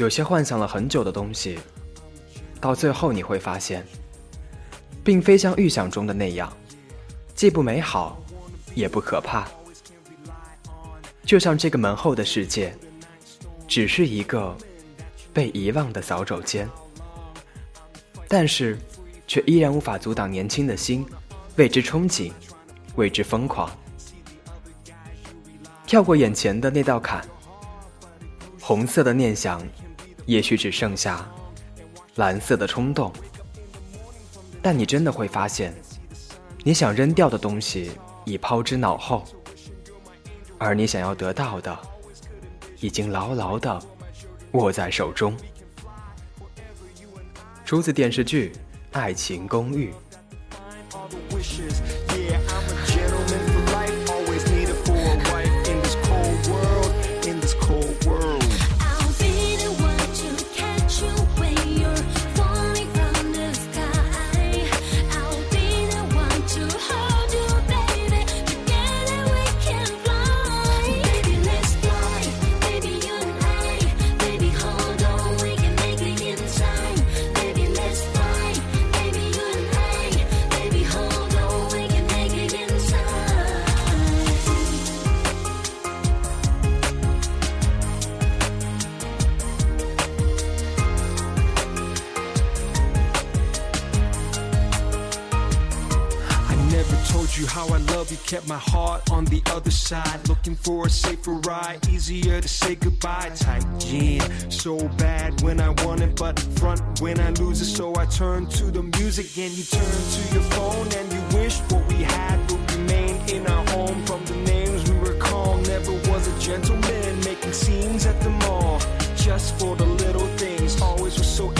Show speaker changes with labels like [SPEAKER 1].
[SPEAKER 1] 有些幻想了很久的东西，到最后你会发现，并非像预想中的那样，既不美好，也不可怕。就像这个门后的世界，只是一个被遗忘的扫帚间，但是，却依然无法阻挡年轻的心为之憧憬，为之疯狂。跳过眼前的那道坎，红色的念想。也许只剩下蓝色的冲动，但你真的会发现，你想扔掉的东西已抛之脑后，而你想要得到的，已经牢牢的握在手中。出自电视剧《爱情公寓》。You how I love you, kept my heart on the other side. Looking for a safer ride, easier to say goodbye. Tight jean, so bad when I want it, but front when I lose it. So I turn to the music and you turn to your phone and you wish what we had would remain in our home. From the names we were called, never was a gentleman making scenes at the mall. Just for the little things, always was so